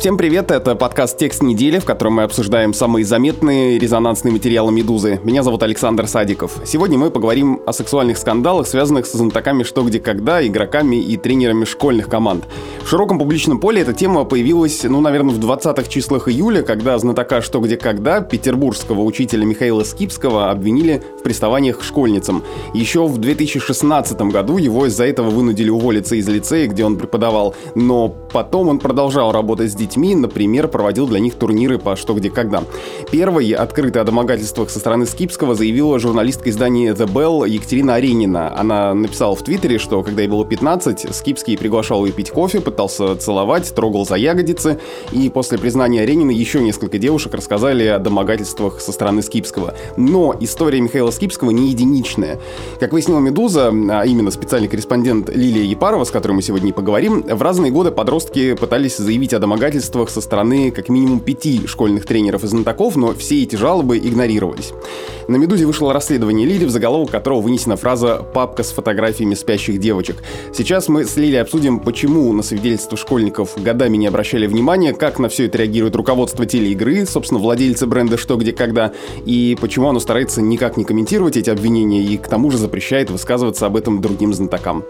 Всем привет, это подкаст «Текст недели», в котором мы обсуждаем самые заметные резонансные материалы «Медузы». Меня зовут Александр Садиков. Сегодня мы поговорим о сексуальных скандалах, связанных с знатоками «Что, где, когда», игроками и тренерами школьных команд. В широком публичном поле эта тема появилась, ну, наверное, в 20-х числах июля, когда знатока «Что, где, когда» петербургского учителя Михаила Скипского обвинили в приставаниях к школьницам. Еще в 2016 году его из-за этого вынудили уволиться из лицея, где он преподавал, но потом он продолжал работать с детьми детьми, например, проводил для них турниры по «Что, где, когда». Первой, открытой о домогательствах со стороны Скипского, заявила журналистка издания The Bell Екатерина Аренина. Она написала в Твиттере, что когда ей было 15, Скипский приглашал ее пить кофе, пытался целовать, трогал за ягодицы, и после признания Аренина еще несколько девушек рассказали о домогательствах со стороны Скипского. Но история Михаила Скипского не единичная. Как выяснила «Медуза», а именно специальный корреспондент Лилия Епарова, с которой мы сегодня и поговорим, в разные годы подростки пытались заявить о домогательствах домогательствах со стороны как минимум пяти школьных тренеров и знатоков, но все эти жалобы игнорировались. На «Медузе» вышло расследование Лили, в заголовок которого вынесена фраза «папка с фотографиями спящих девочек». Сейчас мы с Лили обсудим, почему на свидетельство школьников годами не обращали внимания, как на все это реагирует руководство телеигры, собственно, владельцы бренда «Что, где, когда», и почему оно старается никак не комментировать эти обвинения и к тому же запрещает высказываться об этом другим знатокам.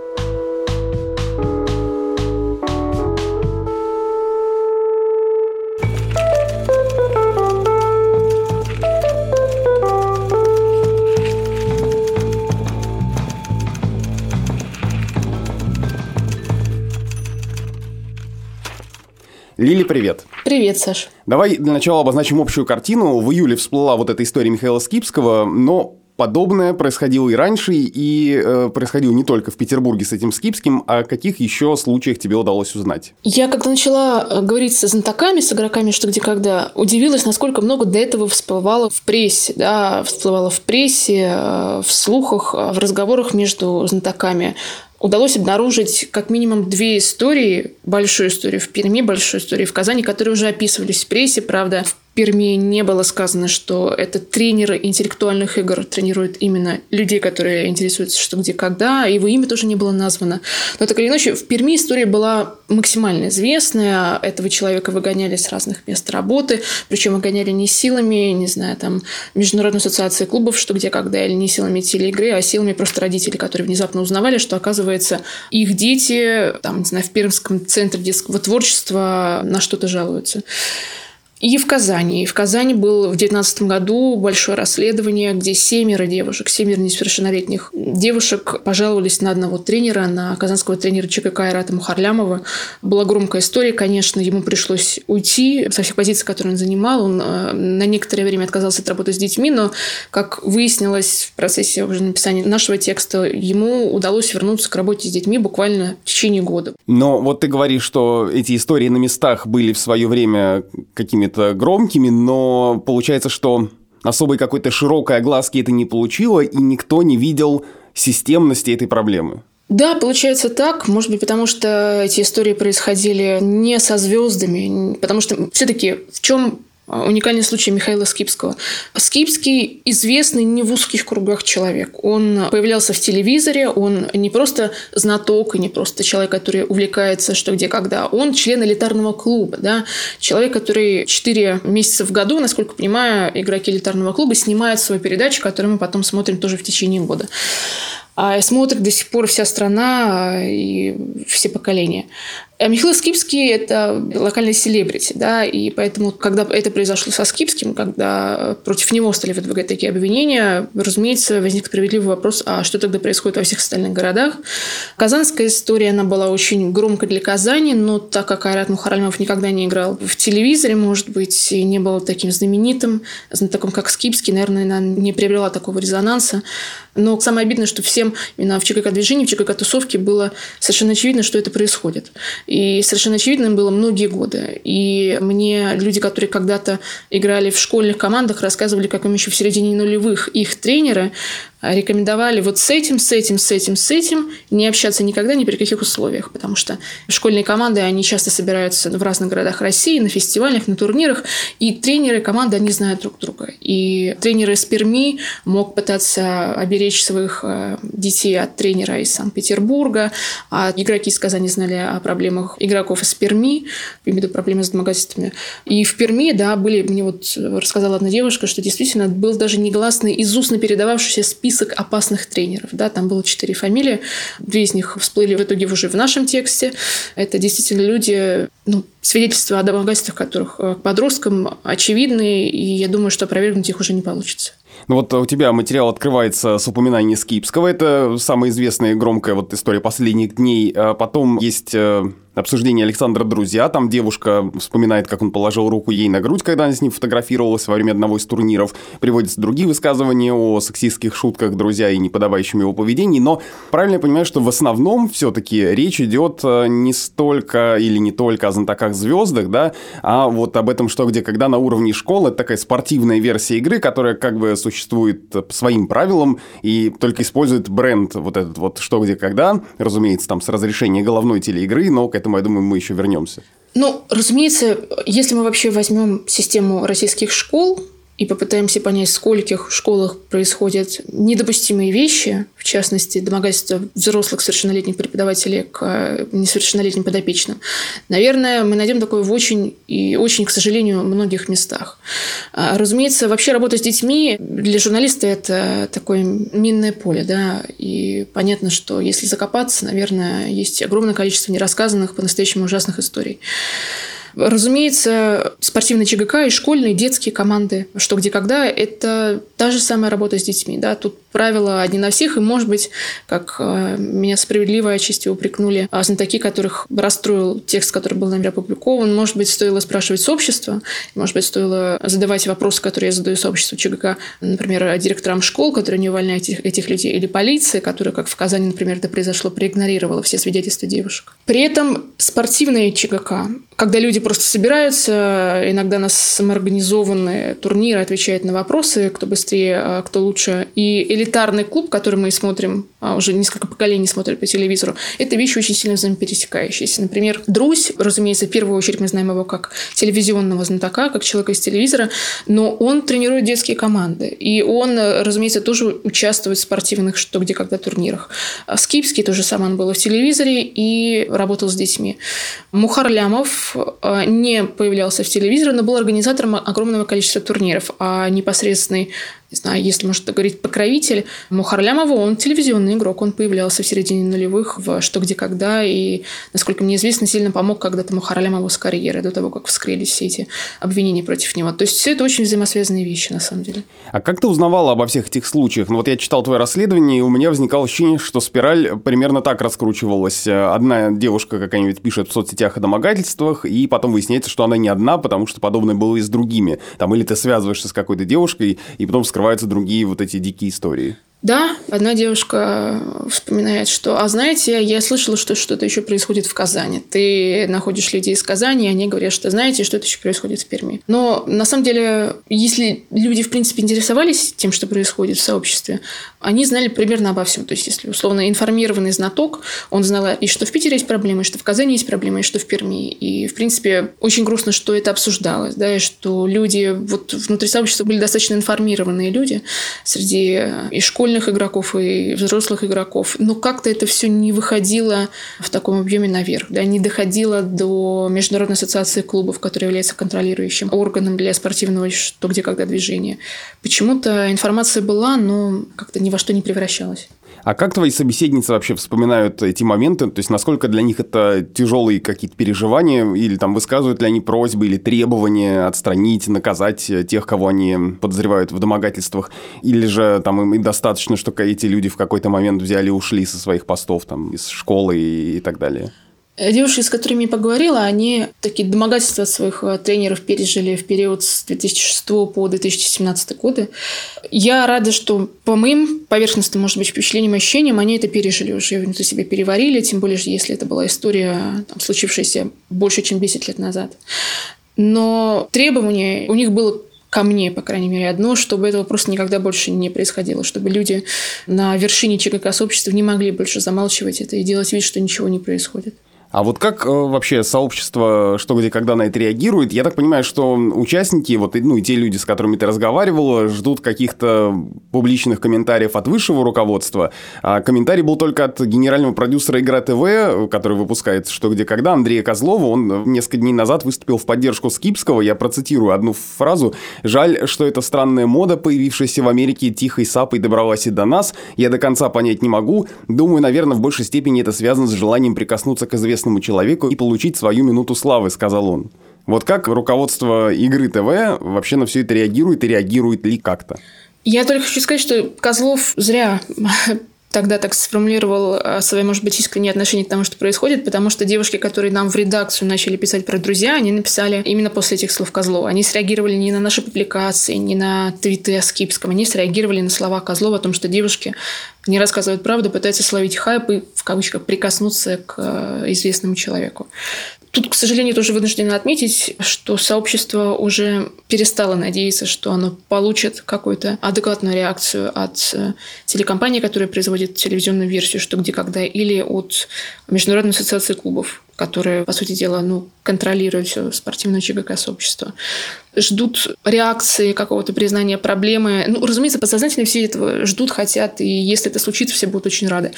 Лили, привет. Привет, Саш. Давай для начала обозначим общую картину. В июле всплыла вот эта история Михаила Скипского, но подобное происходило и раньше, и э, происходило не только в Петербурге с этим Скипским, а о каких еще случаях тебе удалось узнать? Я, когда начала э, говорить со знатоками, с игроками «Что, где, когда», удивилась, насколько много до этого всплывало в прессе, да, всплывало в прессе, э, в слухах, в разговорах между знатоками удалось обнаружить как минимум две истории, большую историю в Перми, большую историю в Казани, которые уже описывались в прессе, правда, в Перми не было сказано, что это тренеры интеллектуальных игр тренируют именно людей, которые интересуются что, где, когда. Его имя тоже не было названо. Но так или иначе, в Перми история была максимально известная. Этого человека выгоняли с разных мест работы. Причем выгоняли не силами, не знаю, там, Международной ассоциации клубов, что, где, когда, или не силами телеигры, а силами просто родителей, которые внезапно узнавали, что, оказывается, их дети, там, не знаю, в Пермском центре детского творчества на что-то жалуются. И в Казани. И в Казани было в 2019 году большое расследование, где семеро девушек, семеро несовершеннолетних девушек пожаловались на одного тренера, на казанского тренера ЧКК Айрата Мухарлямова. Была громкая история, конечно, ему пришлось уйти со всех позиций, которые он занимал. Он э, на некоторое время отказался от работы с детьми, но, как выяснилось в процессе уже написания нашего текста, ему удалось вернуться к работе с детьми буквально в течение года. Но вот ты говоришь, что эти истории на местах были в свое время какими какими-то громкими, но получается, что особой какой-то широкой огласки это не получило, и никто не видел системности этой проблемы. Да, получается так. Может быть, потому что эти истории происходили не со звездами, потому что все-таки в чем уникальный случай Михаила Скипского. Скипский известный не в узких кругах человек. Он появлялся в телевизоре, он не просто знаток и не просто человек, который увлекается что, где, когда. Он член элитарного клуба, да? человек, который 4 месяца в году, насколько понимаю, игроки элитарного клуба снимают свою передачу, которую мы потом смотрим тоже в течение года. А смотрит до сих пор вся страна а, и все поколения. А Михаил Скипский – это локальный селебрити, да, и поэтому, когда это произошло со Скипским, когда против него стали выдвигать такие обвинения, разумеется, возник справедливый вопрос, а что тогда происходит во всех остальных городах? Казанская история, она была очень громкой для Казани, но так как Айрат Мухаральмов никогда не играл в телевизоре, может быть, и не был таким знаменитым, знатоком, как Скипский, наверное, она не приобрела такого резонанса. Но самое обидное, что всем именно в ЧКК-движении, в ЧКК-тусовке было совершенно очевидно, что это происходит. И совершенно очевидным было многие годы. И мне люди, которые когда-то играли в школьных командах, рассказывали, как им еще в середине нулевых их тренеры рекомендовали вот с этим, с этим, с этим, с этим не общаться никогда ни при каких условиях, потому что школьные команды, они часто собираются в разных городах России, на фестивалях, на турнирах, и тренеры команды, они знают друг друга. И тренер из Перми мог пытаться оберечь своих э, детей от тренера из Санкт-Петербурга, а игроки из Казани знали о проблемах игроков из Перми, имею в виду проблемы с домогательствами. И в Перми, да, были, мне вот рассказала одна девушка, что действительно был даже негласный из устно передававшийся список опасных тренеров. Да, там было четыре фамилии, две из них всплыли в итоге уже в нашем тексте. Это действительно люди, ну, свидетельства о домогательствах, которых к э, подросткам очевидны, и я думаю, что опровергнуть их уже не получится. Ну вот у тебя материал открывается с упоминанием Скипского. Это самая известная громкая вот история последних дней. А потом есть э, обсуждение Александра Друзья. Там девушка вспоминает, как он положил руку ей на грудь, когда она с ним фотографировалась во время одного из турниров. Приводятся другие высказывания о сексистских шутках друзья и неподобающем его поведении. Но правильно я понимаю, что в основном все-таки речь идет э, не столько или не только о знатоках звездах, да, а вот об этом что, где, когда на уровне школы. Это такая спортивная версия игры, которая как бы существует по своим правилам и только использует бренд вот этот вот что, где, когда. Разумеется, там с разрешения головной телеигры, но этому, я думаю, мы еще вернемся. Ну, разумеется, если мы вообще возьмем систему российских школ, и попытаемся понять, в скольких школах происходят недопустимые вещи, в частности, домогательство взрослых совершеннолетних преподавателей к э, несовершеннолетним подопечным. Наверное, мы найдем такое в очень и очень, к сожалению, многих местах. А, разумеется, вообще работа с детьми для журналиста – это такое минное поле, да, и понятно, что если закопаться, наверное, есть огромное количество нерассказанных по-настоящему ужасных историй. Разумеется, спортивные ЧГК и школьные, детские команды, что где когда, это та же самая работа с детьми. Да? Тут правила одни на всех, и, может быть, как э, меня справедливо отчасти упрекнули а знатоки, которых расстроил текст, который был нами опубликован, может быть, стоило спрашивать сообщество, может быть, стоило задавать вопросы, которые я задаю сообществу ЧГК, например, директорам школ, которые не увольняют этих, этих людей, или полиции, которая, как в Казани, например, это произошло, проигнорировала все свидетельства девушек. При этом спортивные ЧГК, когда люди просто собираются, иногда на самоорганизованные турниры отвечают на вопросы, кто быстрее, а кто лучше, и элитарный клуб, который мы смотрим, а уже несколько поколений смотрят по телевизору, это вещи очень сильно взаимопересекающиеся. Например, Друзь, разумеется, в первую очередь мы знаем его как телевизионного знатока, как человека из телевизора, но он тренирует детские команды. И он, разумеется, тоже участвует в спортивных что где когда турнирах. А Скипский тоже самое, он был в телевизоре и работал с детьми. Мухар Лямов а, не появлялся в телевизоре, но был организатором огромного количества турниров, а непосредственный не знаю, если можно говорить, покровитель Мухарлямова, он телевизионный игрок, он появлялся в середине нулевых в «Что, где, когда», и, насколько мне известно, сильно помог когда-то Мухарлямову с карьерой, до того, как вскрылись все эти обвинения против него. То есть все это очень взаимосвязанные вещи, на самом деле. А как ты узнавала обо всех этих случаях? Ну вот я читал твое расследование, и у меня возникало ощущение, что спираль примерно так раскручивалась. Одна девушка какая-нибудь пишет в соцсетях о домогательствах, и потом выясняется, что она не одна, потому что подобное было и с другими. Там или ты связываешься с какой-то девушкой, и потом скрываешь раскрываются другие вот эти дикие истории. Да, одна девушка вспоминает, что, а знаете, я слышала, что что-то еще происходит в Казани. Ты находишь людей из Казани, и они говорят, что знаете, что-то еще происходит в Перми. Но на самом деле, если люди, в принципе, интересовались тем, что происходит в сообществе, они знали примерно обо всем. То есть, если условно информированный знаток, он знал и что в Питере есть проблемы, и что в Казани есть проблемы, и что в Перми. И, в принципе, очень грустно, что это обсуждалось, да, и что люди вот внутри сообщества были достаточно информированные люди среди и школьников, школьных игроков и взрослых игроков. Но как-то это все не выходило в таком объеме наверх, да, не доходило до Международной ассоциации клубов, которая является контролирующим органом для спортивного что где когда движения. Почему-то информация была, но как-то ни во что не превращалась. А как твои собеседницы вообще вспоминают эти моменты? То есть, насколько для них это тяжелые какие-то переживания? Или там высказывают ли они просьбы или требования отстранить, наказать тех, кого они подозревают в домогательствах? Или же там им достаточно, что эти люди в какой-то момент взяли и ушли со своих постов, там, из школы и, и так далее? Девушки, с которыми я поговорила, они такие домогательства своих э, тренеров пережили в период с 2006 по 2017 годы. Я рада, что по моим поверхностным, может быть, впечатлениям и ощущениям, они это пережили уже, внутри себя переварили, тем более, если это была история, там, случившаяся больше, чем 10 лет назад. Но требование у них было ко мне, по крайней мере, одно, чтобы этого просто никогда больше не происходило, чтобы люди на вершине ЧКК-сообщества не могли больше замалчивать это и делать вид, что ничего не происходит. А вот как э, вообще сообщество что где когда на это реагирует? Я так понимаю, что участники, вот ну и те люди, с которыми ты разговаривала, ждут каких-то публичных комментариев от высшего руководства. А комментарий был только от генерального продюсера Игра ТВ, который выпускает что где когда, Андрея Козлова. Он несколько дней назад выступил в поддержку Скипского. Я процитирую одну фразу. «Жаль, что эта странная мода, появившаяся в Америке тихой сапой, добралась и до нас. Я до конца понять не могу. Думаю, наверное, в большей степени это связано с желанием прикоснуться к известным известному человеку и получить свою минуту славы, сказал он. Вот как руководство игры ТВ вообще на все это реагирует и реагирует ли как-то? Я только хочу сказать, что Козлов зря тогда так сформулировал а, свои, может быть, искренние отношения к тому, что происходит, потому что девушки, которые нам в редакцию начали писать про друзья, они написали именно после этих слов Козлова. Они среагировали не на наши публикации, не на твиты о Скипском, они среагировали на слова Козлова о том, что девушки не рассказывают правду, пытаются словить хайп и, в кавычках, прикоснуться к а, известному человеку. Тут, к сожалению, тоже вынуждена отметить, что сообщество уже перестало надеяться, что оно получит какую-то адекватную реакцию от э, телекомпании, которая производит телевизионную версию «Что, где, когда», или от Международной ассоциации клубов которые, по сути дела, ну, контролируют все спортивное ЧГК-сообщество. Ждут реакции, какого-то признания проблемы. Ну, разумеется, подсознательно все этого ждут, хотят, и если это случится, все будут очень рады.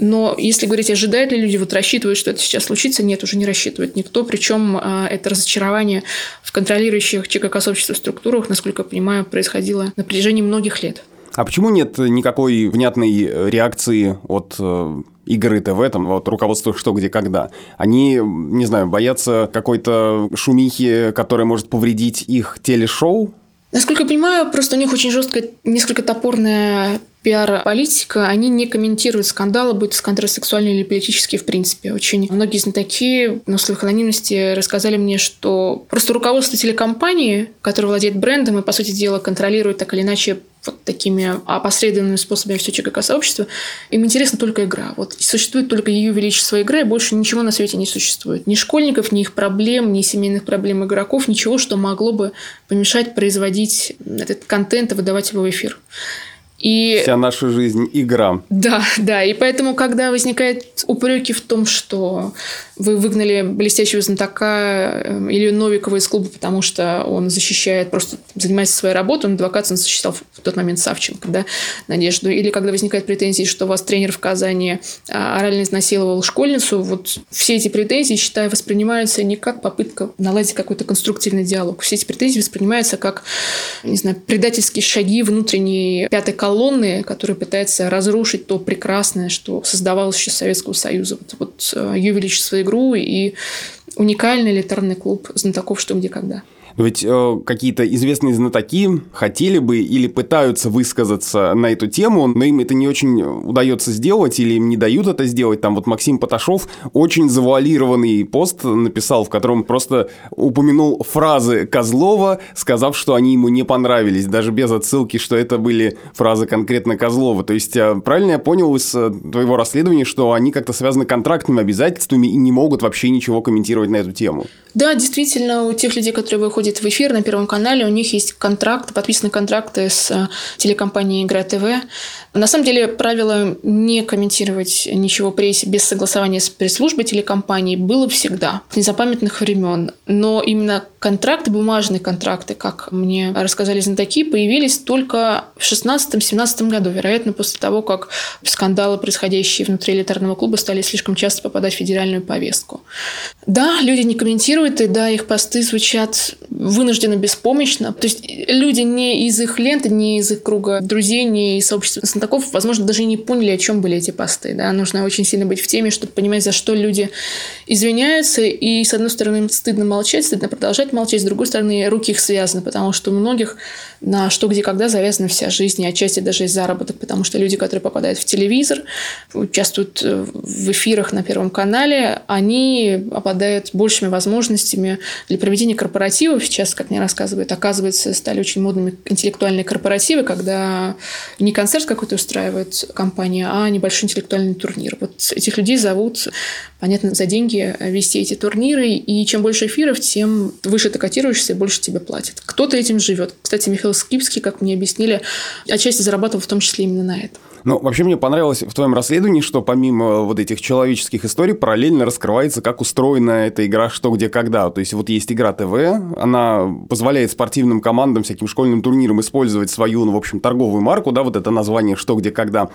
Но если говорить, ожидают ли люди, вот рассчитывают, что это сейчас случится, нет, уже не рассчитывает никто. Причем а, это разочарование в контролирующих ЧГК-сообщество структурах, насколько я понимаю, происходило на протяжении многих лет. А почему нет никакой внятной реакции от э, игры ТВ, там, вот, руководство что, где, когда, они, не знаю, боятся какой-то шумихи, которая может повредить их телешоу? Насколько я понимаю, просто у них очень жесткая, несколько топорная пиар-политика, они не комментируют скандалы, будь то скандалы сексуальные или политические в принципе. Очень многие знатоки на условиях анонимности рассказали мне, что просто руководство телекомпании, которое владеет брендом и, по сути дела, контролирует так или иначе вот такими опосредованными способами все ЧКК-сообщество, им интересна только игра. Вот существует только ее величество игра, и больше ничего на свете не существует. Ни школьников, ни их проблем, ни семейных проблем игроков, ничего, что могло бы помешать производить этот контент и выдавать его в эфир. И... Вся наша жизнь – игра. Да, да. И поэтому, когда возникают упреки в том, что вы выгнали блестящего знатока эм, Илью Новикова из клуба, потому что он защищает, просто занимается своей работой, он адвокат, он защищал в тот момент Савченко, да, Надежду. Или когда возникают претензии, что у вас тренер в Казани а, орально изнасиловал школьницу, вот все эти претензии, считаю, воспринимаются не как попытка наладить какой-то конструктивный диалог. Все эти претензии воспринимаются как, не знаю, предательские шаги внутренней пятой колонны, которая пытается разрушить то прекрасное, что создавалось еще Советского Союза. Вот, вот э, Ее Величество игру и уникальный элитарный клуб знатоков «Что, где, когда». Ведь э, какие-то известные знатоки хотели бы или пытаются высказаться на эту тему, но им это не очень удается сделать или им не дают это сделать. Там вот Максим Поташов очень завуалированный пост написал, в котором просто упомянул фразы Козлова, сказав, что они ему не понравились, даже без отсылки, что это были фразы конкретно Козлова. То есть, э, правильно я понял из э, твоего расследования, что они как-то связаны контрактными обязательствами и не могут вообще ничего комментировать на эту тему? Да, действительно, у тех людей, которые выходят выходит в эфир на Первом канале, у них есть контракт, подписаны контракты с э, телекомпанией «Игра ТВ». На самом деле, правило не комментировать ничего прессе без согласования с пресс-службой телекомпании было всегда, с незапамятных времен. Но именно контракты, бумажные контракты, как мне рассказали знатоки, появились только в 16-17 году, вероятно, после того, как скандалы, происходящие внутри элитарного клуба, стали слишком часто попадать в федеральную повестку. Да, люди не комментируют, и да, их посты звучат вынужденно беспомощно. То есть люди не из их ленты, не из их круга друзей, не из сообщества знатоков, возможно, даже не поняли, о чем были эти посты. Да? Нужно очень сильно быть в теме, чтобы понимать, за что люди извиняются. И, с одной стороны, им стыдно молчать, стыдно продолжать молчать, с другой стороны, руки их связаны, потому что у многих на что, где, когда завязана вся жизнь, и отчасти даже и заработок, потому что люди, которые попадают в телевизор, участвуют э, в эфирах на Первом канале, они обладают большими возможностями для проведения корпоративов. Сейчас, как мне рассказывают, оказывается, стали очень модными интеллектуальные корпоративы, когда не концерт какой-то устраивает компания, а небольшой интеллектуальный турнир. Вот этих людей зовут, понятно, за деньги вести эти турниры, и чем больше эфиров, тем выше ты котируешься, и больше тебе платят. Кто-то этим живет. Кстати, Михаил Скипский, как мне объяснили, отчасти зарабатывал в том числе именно на этом. Ну, вообще мне понравилось в твоем расследовании, что помимо вот этих человеческих историй параллельно раскрывается, как устроена эта игра «Что, где, когда». То есть вот есть игра ТВ, она позволяет спортивным командам, всяким школьным турнирам использовать свою, ну, в общем, торговую марку, да, вот это название «Что, где, когда».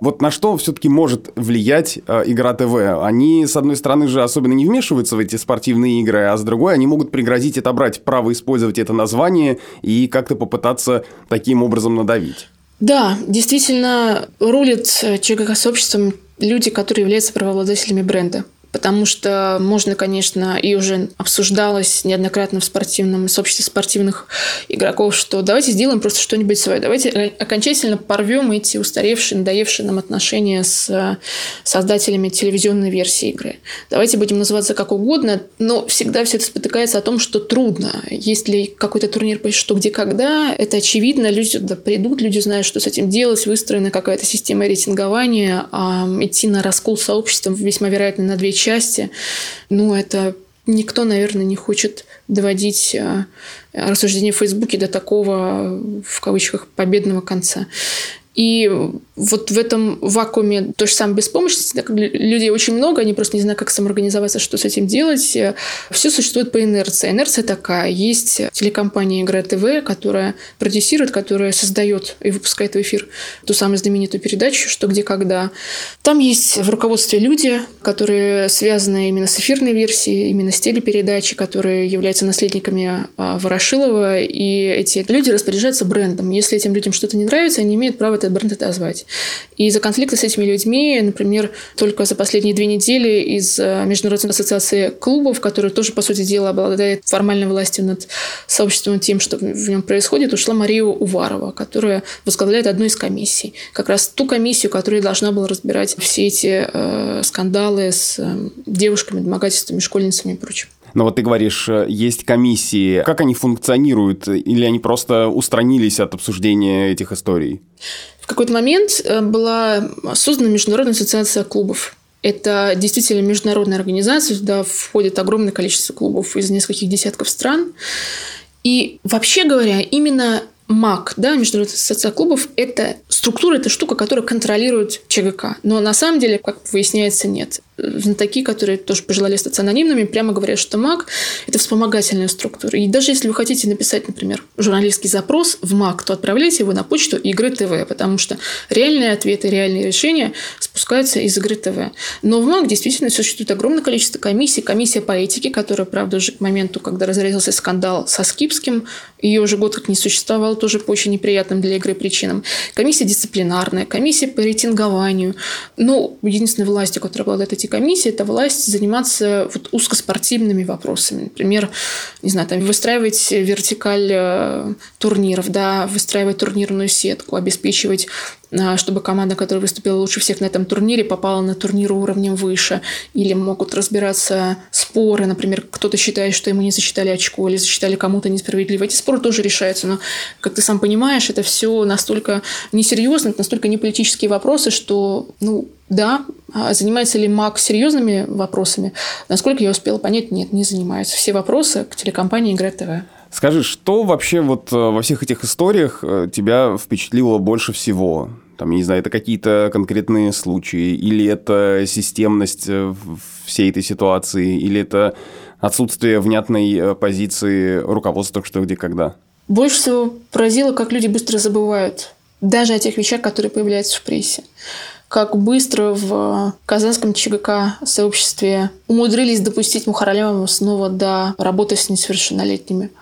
Вот на что все-таки может влиять э, игра ТВ? Они, с одной стороны же, особенно не вмешиваются в эти спортивные игры, а с другой они могут пригрозить отобрать право использовать это название и как-то попытаться таким образом надавить. Да, действительно, рулит ЧГК-сообществом люди, которые являются правообладателями бренда потому что можно, конечно, и уже обсуждалось неоднократно в спортивном сообществе спортивных игроков, что давайте сделаем просто что-нибудь свое, давайте окончательно порвем эти устаревшие, надоевшие нам отношения с создателями телевизионной версии игры. Давайте будем называться как угодно, но всегда все это спотыкается о том, что трудно. Если какой-то турнир по что, где, когда, это очевидно, люди туда придут, люди знают, что с этим делать, выстроена какая-то система рейтингования, а идти на раскол сообщества весьма вероятно на две части, ну, это никто, наверное, не хочет доводить э, рассуждение в Фейсбуке до такого, в кавычках, победного конца. И вот в этом вакууме то же самое беспомощности, так, людей очень много, они просто не знают, как самоорганизоваться, что с этим делать. Все существует по инерции. Инерция такая. Есть телекомпания «Игра ТВ», которая продюсирует, которая создает и выпускает в эфир ту самую знаменитую передачу «Что, где, когда». Там есть в руководстве люди, которые связаны именно с эфирной версией, именно с телепередачей, которые являются наследниками а, Ворошилова, и эти люди распоряжаются брендом. Если этим людям что-то не нравится, они имеют право это этот бренд отозвать. И из-за конфликта с этими людьми, например, только за последние две недели из э, Международной ассоциации клубов, которая тоже, по сути дела, обладает формальной властью над сообществом тем, что в нем происходит, ушла Мария Уварова, которая возглавляет одну из комиссий. Как раз ту комиссию, которая должна была разбирать все эти э, скандалы с э, девушками, домогательствами, школьницами и прочим. Но вот ты говоришь, э, есть комиссии. Как они функционируют? Или они просто устранились от обсуждения этих историй? В какой-то момент э, была создана Международная ассоциация клубов. Это действительно международная организация, туда входит огромное количество клубов из нескольких десятков стран. И вообще говоря, именно МАК, да, Международная ассоциация клубов, это структура, это штука, которая контролирует ЧГК. Но на самом деле, как выясняется, нет знатоки, которые тоже пожелали остаться анонимными, прямо говорят, что МАК – это вспомогательная структура. И даже если вы хотите написать, например, журналистский запрос в МАК, то отправляйте его на почту Игры ТВ, потому что реальные ответы, реальные решения спускаются из Игры ТВ. Но в МАК действительно существует огромное количество комиссий. Комиссия по этике, которая, правда, уже к моменту, когда разразился скандал со Скипским, ее уже год как не существовало, тоже по очень неприятным для игры причинам. Комиссия дисциплинарная, комиссия по рейтингованию. Но единственной властью, которая обладает эти комиссии, это власть заниматься вот узкоспортивными вопросами. Например, не знаю, там, выстраивать вертикаль э, турниров, да, выстраивать турнирную сетку, обеспечивать чтобы команда, которая выступила лучше всех на этом турнире, попала на турнир уровнем выше. Или могут разбираться споры. Например, кто-то считает, что ему не засчитали очко или засчитали кому-то несправедливо. Эти споры тоже решаются. Но, как ты сам понимаешь, это все настолько несерьезно, это настолько не политические вопросы, что, ну, да, а занимается ли МАК серьезными вопросами? Насколько я успела понять, нет, не занимается. Все вопросы к телекомпании «Игра ТВ». Скажи, что вообще вот э, во всех этих историях э, тебя впечатлило больше всего? Там, я не знаю, это какие-то конкретные случаи, или это системность э, всей этой ситуации, или это отсутствие внятной позиции руководства что, где, когда? Больше всего поразило, как люди быстро забывают даже о тех вещах, которые появляются в прессе. Как быстро в казанском ЧГК сообществе умудрились допустить Мухаралямова снова до работы с несовершеннолетними –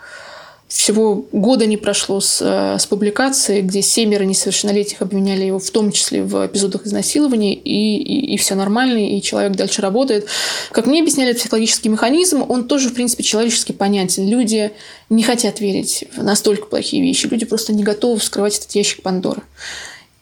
всего года не прошло с, э, с публикации, где семеро несовершеннолетних обвиняли его в том числе в эпизодах изнасилования, и, и, и все нормально, и человек дальше работает. Как мне объясняли, психологический механизм, он тоже, в принципе, человечески понятен. Люди не хотят верить в настолько плохие вещи, люди просто не готовы вскрывать этот ящик Пандоры.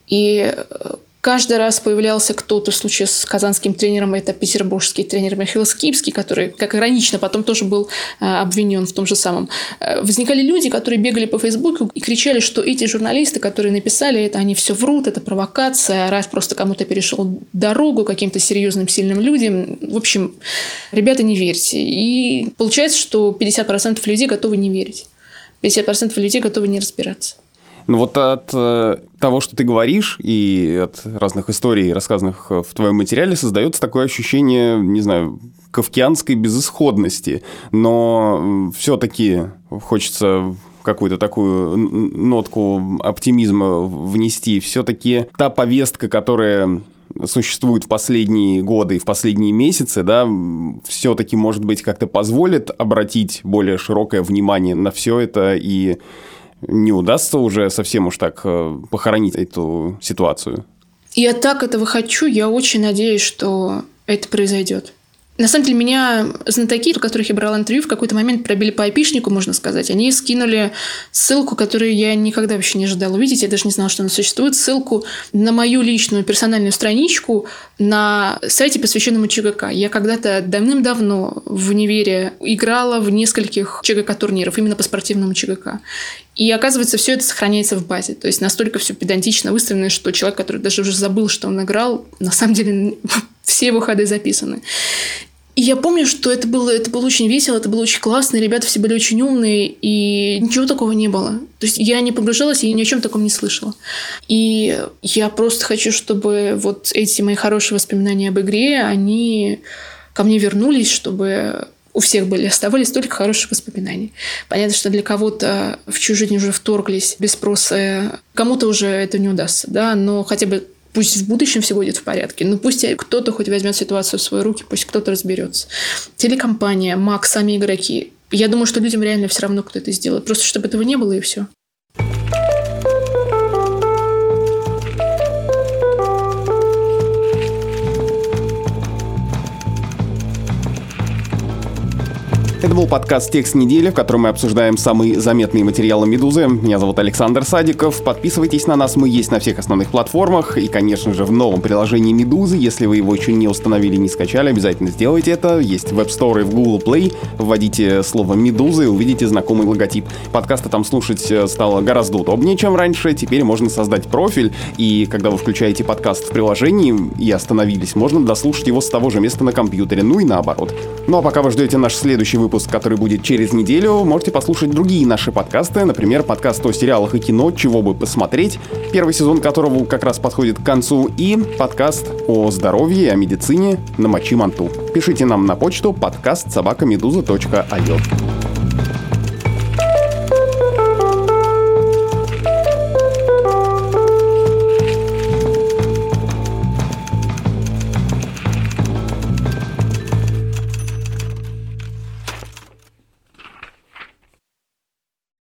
И э, Каждый раз появлялся кто-то, в случае с казанским тренером, это петербургский тренер Михаил Скипский, который, как иронично, потом тоже был э, обвинен в том же самом. Э, возникали люди, которые бегали по Фейсбуку и кричали, что эти журналисты, которые написали это, они все врут, это провокация, раз просто кому-то перешел дорогу каким-то серьезным, сильным людям. В общем, ребята, не верьте. И получается, что 50% людей готовы не верить. 50% людей готовы не разбираться. Ну вот от э, того, что ты говоришь, и от разных историй, рассказанных в твоем материале, создается такое ощущение, не знаю, кавкианской безысходности. Но все-таки хочется какую-то такую нотку оптимизма внести. Все-таки та повестка, которая существует в последние годы и в последние месяцы, да, все-таки, может быть, как-то позволит обратить более широкое внимание на все это и не удастся уже совсем уж так э, похоронить эту ситуацию. Я так этого хочу, я очень надеюсь, что это произойдет. На самом деле, меня знатоки, у которых я брала интервью, в какой-то момент пробили по айпишнику, можно сказать. Они скинули ссылку, которую я никогда вообще не ожидала увидеть. Я даже не знала, что она существует. Ссылку на мою личную персональную страничку на сайте, посвященному ЧГК. Я когда-то давным-давно в универе играла в нескольких ЧГК-турниров, именно по спортивному ЧГК. И оказывается, все это сохраняется в базе. То есть настолько все педантично выставлено, что человек, который даже уже забыл, что он играл, на самом деле все его ходы записаны. И я помню, что это было, это было очень весело, это было очень классно, ребята все были очень умные, и ничего такого не было. То есть я не погружалась, и ни о чем таком не слышала. И я просто хочу, чтобы вот эти мои хорошие воспоминания об игре, они ко мне вернулись, чтобы у всех были, оставались только хорошие воспоминания. Понятно, что для кого-то в чужую жизнь уже вторглись без спроса, кому-то уже это не удастся, да, но хотя бы Пусть в будущем все будет в порядке, но пусть кто-то хоть возьмет ситуацию в свои руки, пусть кто-то разберется. Телекомпания, Мак, сами игроки. Я думаю, что людям реально все равно, кто это сделает. Просто чтобы этого не было, и все. Это был подкаст «Текст недели», в котором мы обсуждаем самые заметные материалы «Медузы». Меня зовут Александр Садиков. Подписывайтесь на нас, мы есть на всех основных платформах. И, конечно же, в новом приложении «Медузы». Если вы его еще не установили, не скачали, обязательно сделайте это. Есть в App Store и в Google Play. Вводите слово «Медузы» и увидите знакомый логотип. Подкасты там слушать э, стало гораздо удобнее, чем раньше. Теперь можно создать профиль, и когда вы включаете подкаст в приложении и остановились, можно дослушать его с того же места на компьютере, ну и наоборот. Ну а пока вы ждете наш следующий выпуск выпуск, который будет через неделю, можете послушать другие наши подкасты, например, подкаст о сериалах и кино «Чего бы посмотреть», первый сезон которого как раз подходит к концу, и подкаст о здоровье и о медицине на Мочи Манту. Пишите нам на почту подкаст собакамедуза.io.